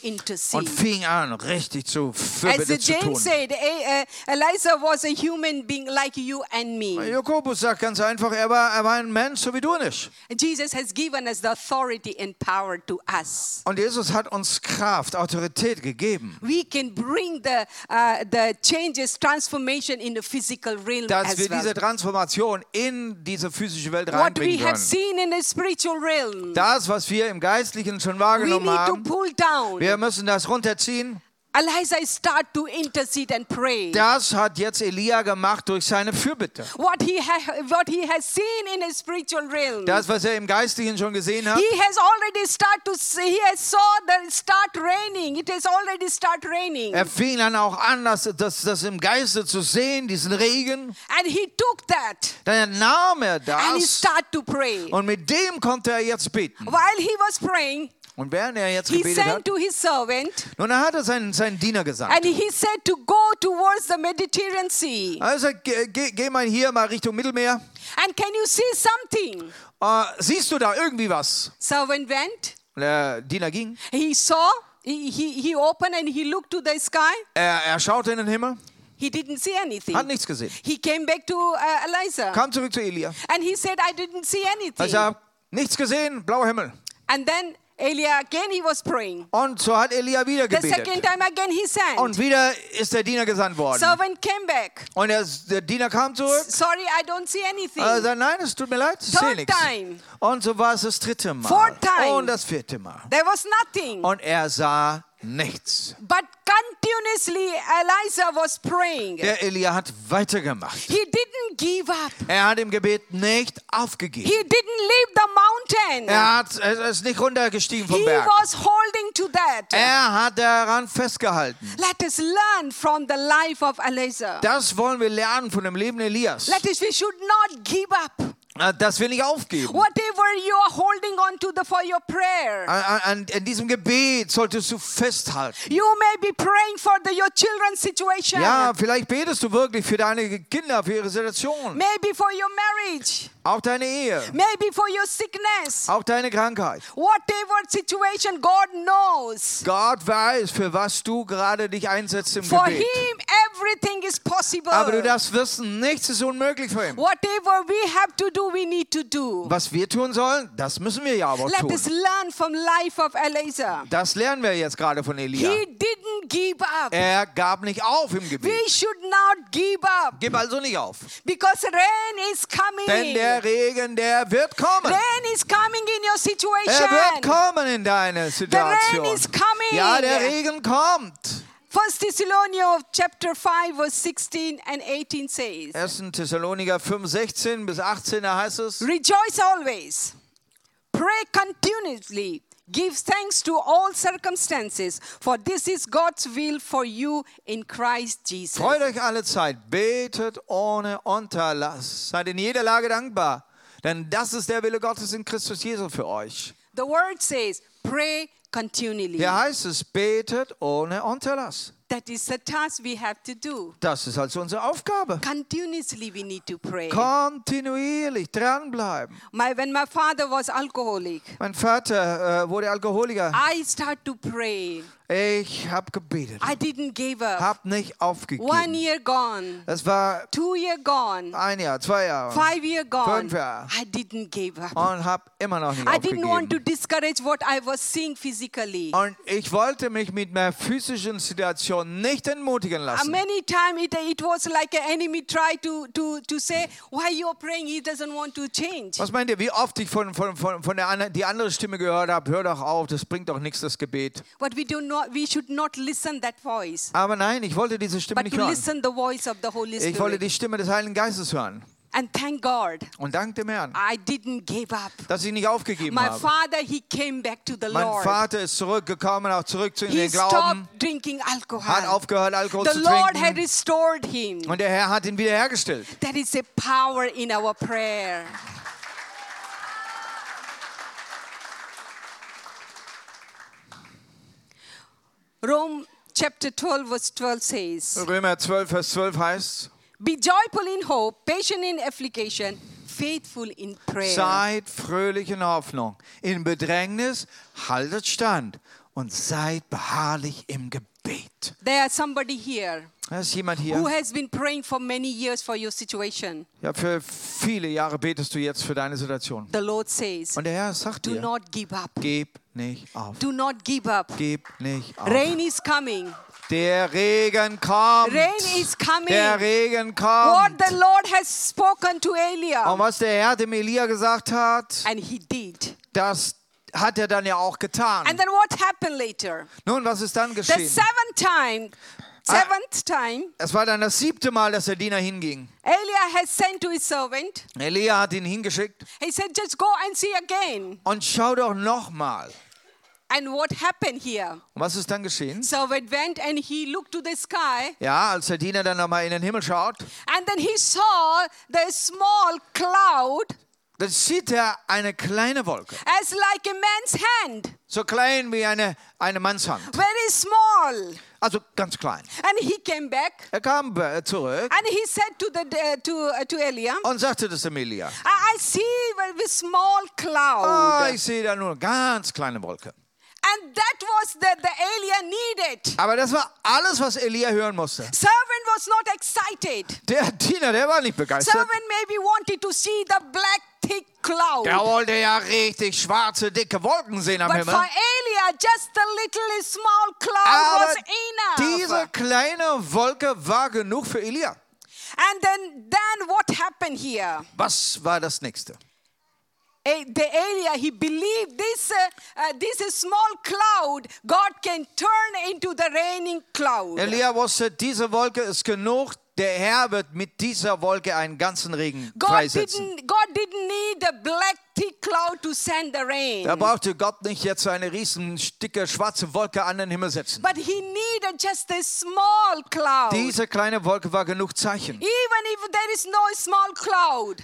und fing an, richtig zu As Fürbitte the zu tun. James said, eh, uh, Eliza was a human being like you and me. Jakobus sagt ganz einfach, er war, er war ein Mensch, so wie du nicht. Jesus has given us the authority and power to us. Und Jesus hat uns Kraft, Autorität gegeben, We can bring the uh, the changes, transformation in the physical realm dass as wir diese. Transformation in diese physische Welt What we reinbringen have können. seen in the spiritual realm, Das, was wir im Geistlichen schon we wahrgenommen need to haben, pull down wir müssen das runterziehen Elijah start to intercede and pray. Das hat jetzt Elia gemacht durch seine Fürbitte. What he ha- what he has seen in his spiritual realm. Das, was er im Geistlichen schon gesehen hat, he has already start to see, he has saw the start raining. It has already start raining. er fing dann auch an, das, das, das im Geiste zu sehen, diesen Regen. and he took that Dann nahm er and he das start to pray. und mit dem konnte er jetzt beten. While he was praying, Und während er jetzt he gebetet sent hat, to his servant nun dann hat er seinen, seinen Diener gesagt. and he said to go towards the Mediterranean Sea. Also geh, geh, geh mal hier mal Richtung Mittelmeer. And can you see something? Äh, siehst du da irgendwie was? Servant went. Der Diener ging. He saw. He, he, he opened and he looked to the sky. Er, er schaute in den Himmel, He didn't see anything. hat nichts gesehen. He came back to uh, Eliza Kam zurück zu Elia. and he said, I didn't see anything. Also, nichts gesehen, blauer Himmel. And then Elia again he was praying. Und so hat Elia wieder The second gebetet. time again he sent. Und wieder ist der Diener gesandt worden. Servant came back. Und der, der Diener kam zurück. Sorry, I don't see anything. Er sagt, nein, es tut mir leid, ich sehe nichts. time. Und so war es das dritte Mal. Fourth time. Und das vierte Mal. There was nothing. Und er sah nichts. But continuously Eliza was praying. Der Elia hat weitergemacht. He didn't give up. Er hat im Gebet nicht aufgegeben. He didn't leave the mountain. Er hat, er ist nicht runtergestiegen vom He Berg. was holding to that. Er hat daran festgehalten. Let us learn from the life of Eliza. Das wollen wir lernen von dem Leben Elias. Let us, we should not give up. Äh, Dass wir nicht aufgeben. Whatever you are holding on to the, for your prayer. An, an, diesem Gebet solltest du festhalten. You may be praying for the, your children's situation. Ja, vielleicht betest du wirklich für deine Kinder, für ihre Situation. Maybe for your marriage. Auch deine Ehe. Maybe for your sickness. Auch deine Krankheit. Whatever situation, God knows. Gott weiß, für was du gerade dich einsetzt im For Gebet. Him, everything is possible. Aber du darfst wissen, nichts ist unmöglich für ihn. Whatever we have to do, we need to do. Was wir tun sollen, das müssen wir ja aber Let tun. us learn from life of Eliza. Das lernen wir jetzt gerade von Elia. He didn't give up. Er gab nicht auf im Gebet. We should not give up Gib also nicht auf. because rain is coming. Denn der Regen, der wird kommen. Rain is coming in your Er situation. wird kommen in deine Situation. rain is coming. Ja, der Regen kommt. First Thessalonians chapter 5 verse 16 and 18 says, 1. Thessaloniker 5, 16 bis 18, da heißt es, Rejoice always. Pray continuously. Give thanks to all circumstances, for this is God's will for you in Christ Jesus. freut euch alle Zeit, betet ohne Unterlass, seid in jeder Lage dankbar, denn das ist der Wille Gottes in Christus Jesus für euch. The word says, pray continually. Hier heißt es, betet ohne Unterlass. That is the task we have to do. Das ist also unsere Aufgabe. Continuously we need to pray. Kontinuierlich dranbleiben. My, when my father was alcoholic, Mein Vater äh, wurde Alkoholiker. I start to pray. Ich habe gebetet, I didn't give up. habe nicht One aufgegeben. year gone, Es war two year gone, ein Jahr, zwei Jahre five year gone. Fünf Jahre. I didn't give up. und habe immer noch nicht I didn't want to aufgegeben. discourage what I was seeing physically. Und ich wollte mich mit meiner physischen Situation nicht entmutigen Uh, lassen. many times it, it was like an enemy tried to, to, to say, why you're praying, he doesn't want to change. Was meint ihr, wie oft ich von, von, von, von der anderen, die andere Stimme gehört habe, hör doch auf, das bringt doch nichts, das Gebet. But we do not we should not listen that voice. Aber nein, ich wollte diese Stimme But nicht to hören. listen the voice of the Holy Ich wollte Spirit. die Stimme des Heiligen Geistes hören. And thank God, Und dank dem Herrn, I didn't give up. dass ich nicht aufgegeben My habe. father, he came back to the Mein Lord. Vater ist zurückgekommen, auch zurück zu He den Glauben, stopped drinking hat alcohol. aufgehört, Alkohol The zu Lord had trinken. restored him. Und der Herr hat ihn wiederhergestellt. That is a power in our prayer. Rome chapter 12, verse 12 says, Römer 12, Vers 12 heißt, Be joyful in hope, patient in affliction, faithful in prayer. seid fröhlich in Hoffnung. In Bedrängnis haltet stand und seid beharrlich im Gebet. There's somebody here Da ist jemand who hier. has been praying for many years for your situation. Ja, für viele Jahre betest du jetzt für deine Situation. The Lord says, Und der Herr sagt Do dir, not give up. gib nicht auf. Do not give up. Gib nicht auf. Rain is coming. Der Regen kommt. Rain is coming. Der Regen What kommt. the Lord has spoken to Und Elia. was der Herr dem Elia gesagt hat, And he did. das hat er dann ja auch getan. And then what happened? later? Nun, was ist dann The geschehen? seventh time, Ah. seventh time, Es war dann das siebte Mal, dass der Diener hinging. Elia has sent to his servant. Elia hat ihn hingeschickt He said, just go and see again. und schau doch nochmal. And what happened here? Und was ist dann geschehen? Servant went and he looked to the sky, Ja, als der Diener dann nochmal in den Himmel schaut, and then he saw the small cloud dann sieht er eine kleine Wolke. as like a man's hand, So klein wie eine, eine Mannshand. very small. Also ganz klein. And he came back Er kam äh, zurück and he said to the to uh, to Elia, und sagte das Elia. I, I see a small cloud. Ah, ich sehe da nur eine ganz kleine Wolke. And that was that the Elia needed. Aber das war alles, was Elia hören musste. Servant was not excited. Der Diener, der war nicht begeistert. Servant maybe wanted to see the black thick cloud. Der wollte ja richtig schwarze, dicke Wolken sehen am But for Himmel. Elia, just a little small cloud Aber was diese enough. kleine Wolke war genug für Elia. And then, then what happened here? Was war das nächste? The Elia, he believed this, uh, uh, this small cloud, God can turn into the raining cloud. Elia wusste, diese Wolke ist genug. Der Herr wird mit dieser Wolke einen ganzen Regen God freisetzen. didn't, God didn't need a black thick cloud to send the rain. Da brauchte Gott nicht jetzt so eine riesen dicke schwarze Wolke an den Himmel setzen. But he needed just a small cloud. Diese kleine Wolke war genug Zeichen. Even if there is no small cloud.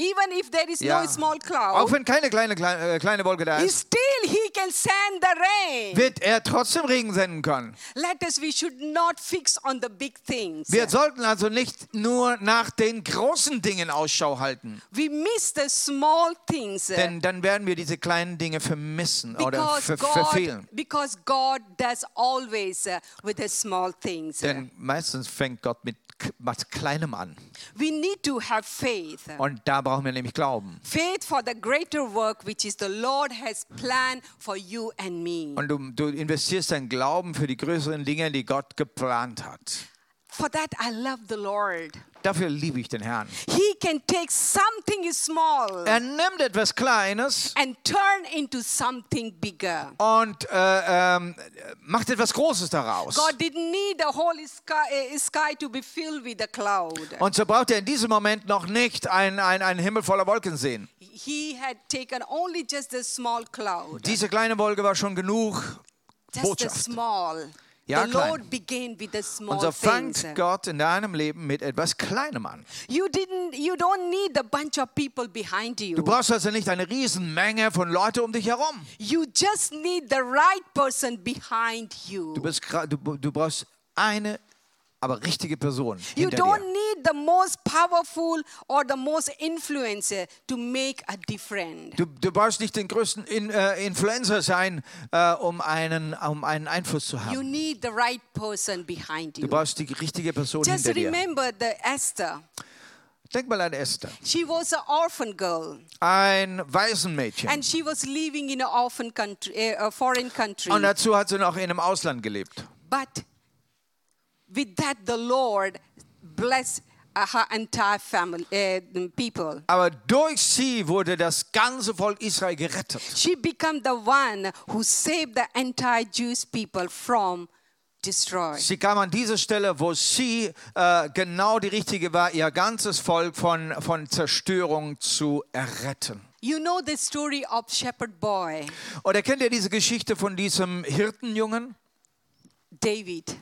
Even if there is Ja. no small Auch cloud. wenn keine kleine, kleine, äh, kleine Wolke da ist, Still he can send the rain. wird er trotzdem Regen senden können. Let us, we should not fix on the big things. Wir sollten also nicht nur nach den großen Dingen Ausschau halten, We miss the small things. denn dann werden wir diese kleinen Dinge vermissen oder Because ver God, verfehlen. because God does always with the small things. Denn meistens fängt Gott mit was Kleinem an. We need to have faith. Und da brauchen wir nämlich Glauben. Faith for the greater work which is the Lord has planned for you and me. Und du, du investierst dein Glauben für die größeren Dinge, die Gott geplant hat. For that I love the Lord. Dafür liebe ich den Herrn. He can take something small Er nimmt etwas Kleines and turn into something bigger. und äh, ähm, macht etwas Großes daraus. God didn't need the whole sky, sky to be filled with a cloud. Und so braucht er in diesem Moment noch nicht einen ein Himmel voller Wolken sehen. He had taken only just a small cloud. Diese kleine Wolke war schon genug Just a Botschaft. small. Ja, klein. Und so fängt Gott in deinem Leben mit etwas Kleinem an. You didn't. You don't need a bunch of people behind you. Du brauchst also nicht eine Riesenmenge von Leuten um dich herum. You just need the right person behind you. Du, bist, du, du brauchst eine, aber richtige Person You don't need the most powerful or the most influencer to make a difference. Du, du brauchst nicht den größten In, äh, Influencer sein, äh, um, einen, um einen Einfluss zu You haben. need the right person behind Du you. brauchst die richtige Person Just hinter dir. remember the Esther. Denk mal an Esther, She was an orphan girl ein Waisenmädchen. and she was living in an orphan country, a foreign country. Und dazu hat sie noch in einem Ausland gelebt. But with that, the Lord blessed uh, her entire family, uh, people. Aber durch sie wurde das ganze Volk Israel gerettet. She became the one who saved the entire Jewish people from destroy. Sie kam an diese Stelle, wo sie äh, genau die richtige war, ihr ganzes Volk von, von Zerstörung zu erretten. You know the story of shepherd boy Oder kennt ihr diese Geschichte von diesem Hirtenjungen? David.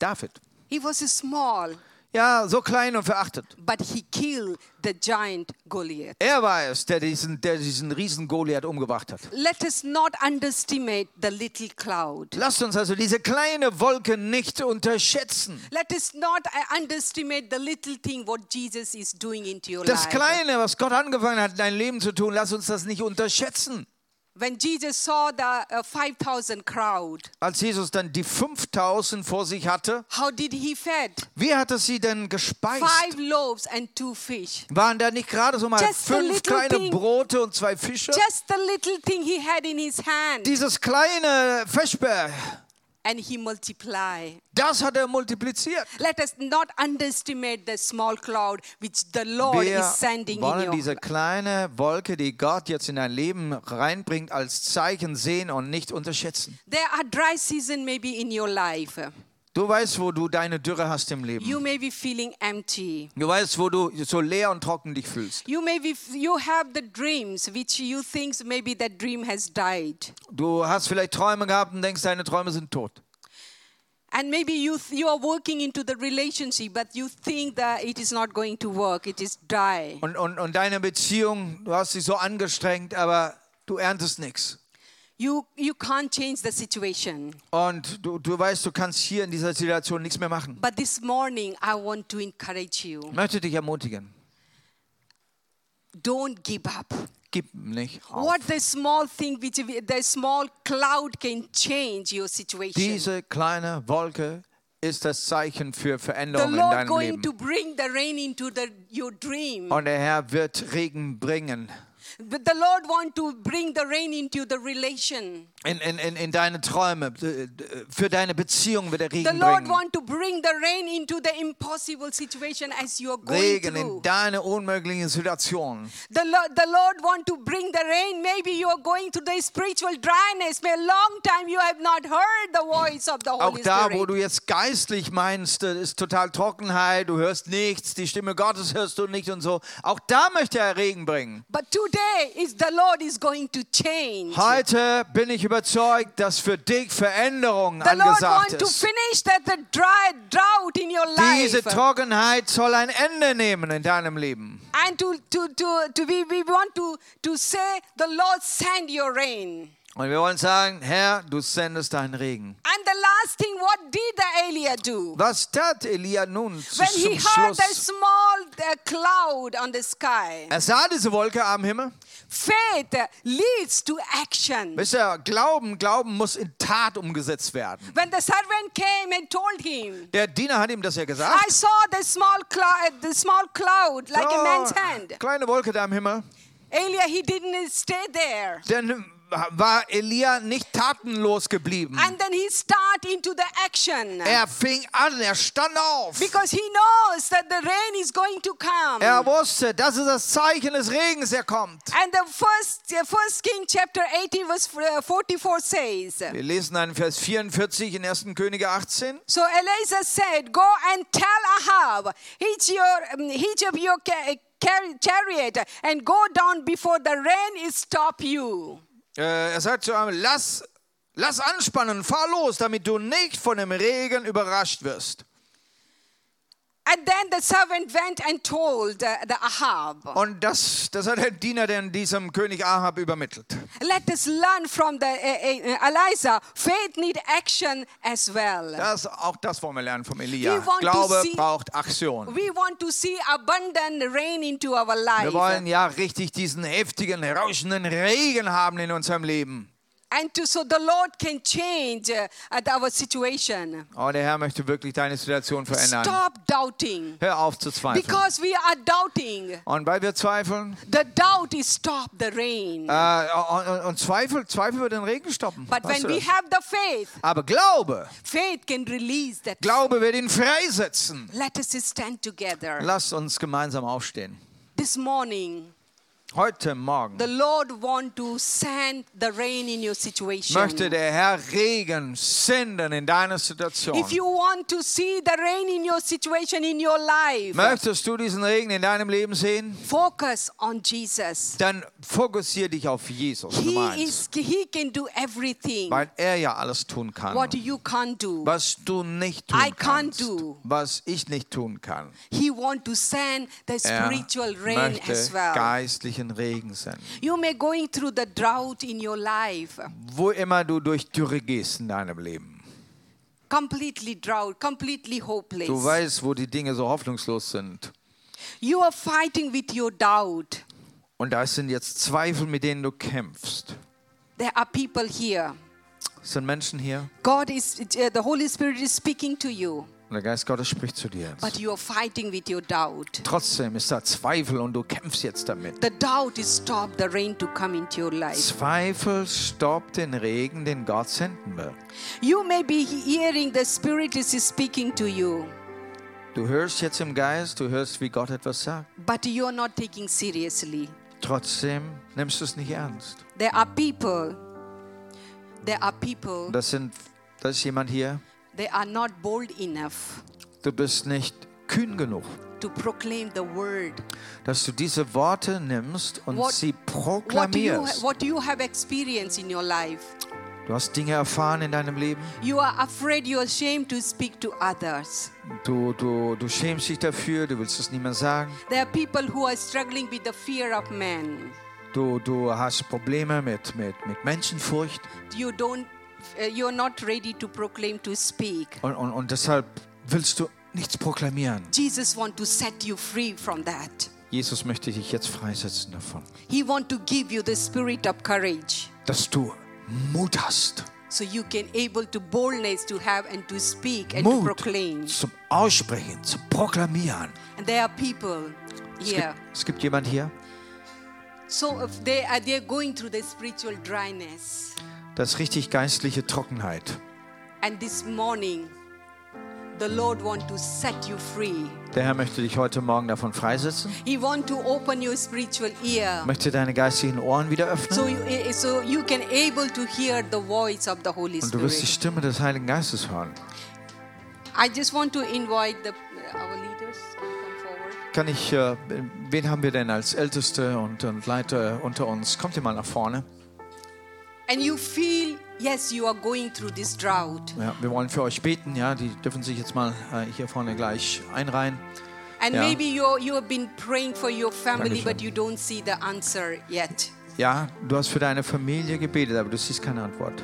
David. He was small, Ja, so klein und verachtet. but he killed the giant Goliath. Er war es, der diesen, der diesen riesen Goliath umgebracht hat. Let us not underestimate the little cloud. Lasst uns also diese kleine Wolke nicht unterschätzen. Let us not uh, underestimate the little thing what Jesus is doing into your Das life. Kleine, was Gott angefangen hat, in dein Leben zu tun, lass uns das nicht unterschätzen. When Jesus saw the uh, 5,000 crowd, Als Jesus dann die 5000 vor sich hatte, how did he fed? wie hat er sie denn gespeist? Five loaves and two fish. Waren da nicht gerade so mal Just fünf kleine thing. Brote und zwei Fische? Just the little thing he had in his hand. Dieses kleine Fischbär. And he multiply. Das hat er multipliziert. Let us not underestimate the small cloud which the Lord Wir is sending in wollen your diese kleine Wolke, die Gott jetzt in dein Leben reinbringt, als Zeichen sehen und nicht unterschätzen. There are dry season maybe in your life. Du weißt, wo du deine Dürre hast im Leben. You may be feeling empty. Du weißt, wo du so leer und trocken dich fühlst. You may be you have the dreams which you think maybe that dream has died. Du hast vielleicht Träume gehabt und denkst, deine Träume sind tot. And maybe you you are working into the relationship but you think that it is not going to work. It is dry. Und, und, und deine Beziehung, du hast dich so angestrengt, aber du erntest nichts. You you can't change the situation. Und du, du weißt, du kannst hier in dieser Situation nichts mehr machen. But this morning I want to encourage you. Ich möchte dich ermutigen. Don't give up. Gib nicht auf. What the small thing which the small cloud can change your situation. Diese kleine Wolke ist das Zeichen für Veränderung in deinem going Leben. to bring the rain into the, your dream. Und der Herr wird Regen bringen the Lord want to bring the rain into the relation. in, in, in, in deine Träume. Für deine Beziehung wird er The Regen Lord bringen. want to bring the rain into the impossible situation as you are going Regen through. in deine unmöglichen Situationen. The Lord, the Lord want to bring the rain. Maybe you are going through the spiritual dryness. May a long time you have not heard the voice of the Auch Holy da, Spirit. wo du jetzt geistlich meinst, es ist total Trockenheit, du hörst nichts, die Stimme Gottes hörst du nicht und so. Auch da möchte er Regen bringen. But today is the Lord is going to change. Heute bin ich überzeugt, dass für dich Veränderung The Lord angesagt ist. finish that the dry drought in your Diese life. Trockenheit soll ein Ende nehmen in deinem Leben. And to, to, to, to we, we want to, to say, the Lord send your rain. Und wir wollen sagen, Herr, du sendest deinen Regen. And the last thing, what did the Elia do? Was tat Elia nun When he zum heard the Schluss? small uh, cloud on the sky, Er sah diese Wolke am Himmel. faith leads to action. Wisst ihr, Glauben, Glauben muss in Tat umgesetzt werden. When the servant came and told him, Der Diener hat ihm das ja I gesagt. saw the small cloud, the small cloud like a man's hand. kleine Wolke da am Himmel. Elia, he didn't stay there. Denn war Elia nicht tatenlos geblieben. And then he start into the action. Er fing an, er stand auf. Because he knows that the rain is going to come. Er wusste, das ist das Zeichen des Regens, der kommt. And the first, uh, first King chapter 18 verse uh, 44 says, Wir lesen dann Vers 44 in 1. Könige 18. So Elijah said, Go and tell Ahab, hitch, your, hitch up your car- chariot and go down before the rain is stop you. Äh, er sagt zu ihm, lass, lass anspannen, fahr los, damit du nicht von dem Regen überrascht wirst. And then the servant went and told uh, the Ahab. Und das, das hat der Diener denn diesem König Ahab übermittelt. Let us learn from the uh, uh, Elijah. Faith need action as well. Das, auch das wollen wir lernen vom Elia. We want to Glaube see- braucht Aktion. We want to see abundant rain into our Wir life. wollen ja richtig diesen heftigen, rauschenden Regen haben in unserem Leben. And to, so the Lord can change uh, our situation. Oh, der Herr möchte wirklich deine Situation verändern. Stop doubting. Hör auf zu zweifeln. Because we are doubting. Und weil wir zweifeln, The doubt is stop the rain. äh, und, und, Zweifel, Zweifel wird den Regen stoppen. But Weißt when we have the faith, Aber Glaube, faith can release that. Glaube wird ihn freisetzen. Let us stand together. Lasst uns gemeinsam aufstehen. This morning, Heute Morgen the Lord want to send the rain in your situation. möchte der Herr Regen senden in deine Situation. If you want to see the rain in your situation in your life, Möchtest du diesen Regen in deinem Leben sehen? focus on Jesus. Dann fokussiere dich auf Jesus. He is he can do everything Weil er ja alles tun kann. what you can't do. Was du nicht tun I can't kannst. do. Was ich nicht tun kann. He want to send the spiritual rain as well. Geistlichen Regen senden. You may going through the drought in your life, Wo immer du durch Dürre gehst in deinem Leben. completely drought, completely hopeless. Du weißt, wo die Dinge so hoffnungslos sind. You are fighting with your doubt. Und da sind jetzt Zweifel, mit denen du kämpfst. There are people here. Es sind Menschen hier. God is, uh, the Holy Spirit is speaking to you. Und der Geist Gottes spricht zu dir. but you are fighting with your doubt. Trotzdem ist da Zweifel und du kämpfst jetzt damit. The doubt is stopped the rain to come into your life. Zweifel stoppt den Regen, den Gott senden will. You may be hearing the Spirit is speaking to you, Du hörst jetzt im Geist, du hörst, wie Gott etwas sagt. but you are not taking seriously. Trotzdem nimmst du es nicht ernst. There are people, there are people, Das sind, da ist jemand hier. They are not bold enough Du bist nicht kühn genug, to proclaim the word. dass du diese Worte nimmst und What- sie What you, proklamierst. what you have experienced in your life? Du hast Dinge erfahren in deinem Leben. You are afraid, you are ashamed to speak to others. Du, du, du schämst dich dafür, du willst es niemand sagen. There are people who are struggling with the fear of man. Du, du hast Probleme mit, mit, mit Menschenfurcht. You don't, you're not ready to proclaim, to speak. Und, und, und deshalb willst du nichts proklamieren. Jesus want to set you free from that. Jesus möchte dich jetzt freisetzen davon. He want to give you the spirit of courage. Dass du Mut hast. So you can able to boldness to have and to speak and to Mut proclaim. zum Aussprechen, zum Proklamieren. And there are people Es here. gibt, es gibt jemand hier, So if they are they're going through the spiritual dryness. Das ist richtig geistliche Trockenheit. And this morning, the Lord want to set you free. Der Herr möchte dich heute Morgen davon freisetzen, He want to open your spiritual ear. möchte deine geistigen Ohren wieder So öffnen you, eh, so you can able to hear the voice of the Holy und du wirst die Spirit. Stimme des Heiligen Geistes hören. I just want to invite the, our leaders to come forward. Kann ich, äh, wen haben wir denn als Älteste und, und Leiter unter uns? Kommt ihr mal nach vorne. And you feel, yes, you are going through this drought. Ja, wir wollen für euch beten. Ja, die dürfen sich jetzt mal äh, hier vorne gleich einreihen. And Yeah. maybe you you have been praying for your family, Dankeschön. but you don't see the answer yet. Ja, du hast für deine Familie gebetet, aber du siehst keine Antwort.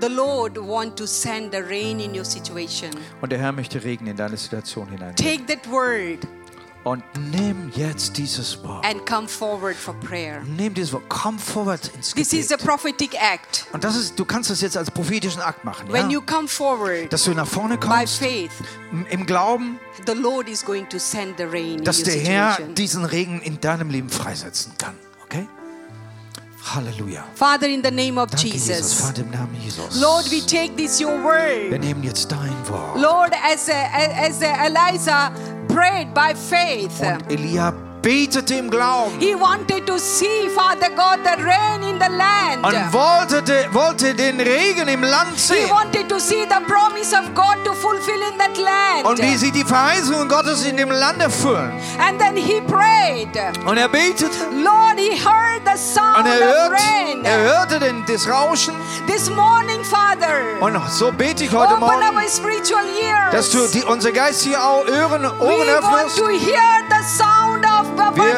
The Lord want to send the rain in your situation. Und der Herr möchte Regen in deine Situation hinein. Take that word Und nimm jetzt dieses Wort. and come forward for prayer. Nimm dieses Wort. Komm vorwärts ins This is a Gebet. prophetic act. Und das ist, du kannst das jetzt als prophetischen Akt machen. When you Ja? come forward Dass du nach vorne by kommst, faith, im- Glauben, the Lord is going to send the rain in dass your der Herr situation. diesen Regen in deinem Leben freisetzen kann. Okay? Halleluja. Father, in the name of Danke, Jesus. Jesus. Vater, im Namen Jesus. Lord, we take this your Wir word. nehmen jetzt dein Wort. Lord, as, uh, as uh, Eliza prayed by faith, Und Elia betete im Glauben he wanted to see, Father God, the rain in the land. und wollte, wollte den Regen im Land sehen. He wanted to see the promise of God to fulfill in that land. Und wie sie die Verheißungen Gottes in dem Land erfüllen. And then he prayed. Und er betete Lord, he heard the sound und er, of hört, rain. er hörte den, das Rauschen. This morning, Father, Und so bete ich heute Morgen, our spiritual ears. dass du die, unsere geistigen Au- Ohren, Ohren we want to hear the sound of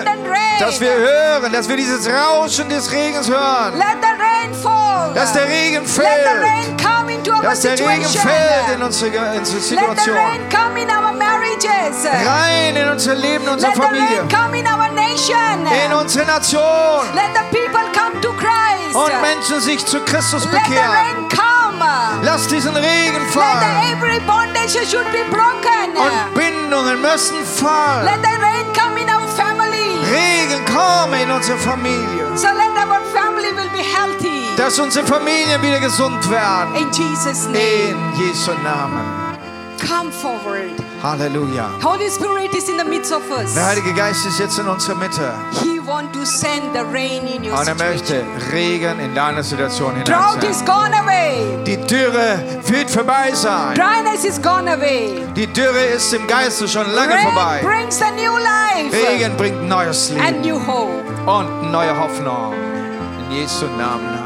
Wir, dass wir hören, dass wir dieses Rauschen des Regens hören. Let the rain fall. Dass der Regen Let the fällt. rain come into our Dass der. Regen fällt in unsere, in unsere Let the Situation. rain come in our marriages. Rein in unser Leben, unsere Let the Familie. in our nation. In unsere Nation. Let the people come to Christ. Und Menschen sich zu Christus Let the bekehren. rain come. Lass diesen Regen Let fallen. Und Bindungen müssen fallen. Regen komme in unsere Familie. So let our family will be healthy. Dass unsere Familien wieder gesund werden. In Jesus' name. In Jesu Namen. Come forward. Halleluja. Holy Spirit is in the midst of us. Der Heilige Geist ist jetzt in unserer Mitte. He want to send the rain in your Und er möchte. Regen in deine Situation Drought hinein. is gone away. Die Dürre wird vorbei sein. Dryness is gone away. Die Dürre ist im Geiste schon lange Rain vorbei. brings a new life Regen bringt neues and Leben new hope. und neue Hoffnung. In Jesu Namen.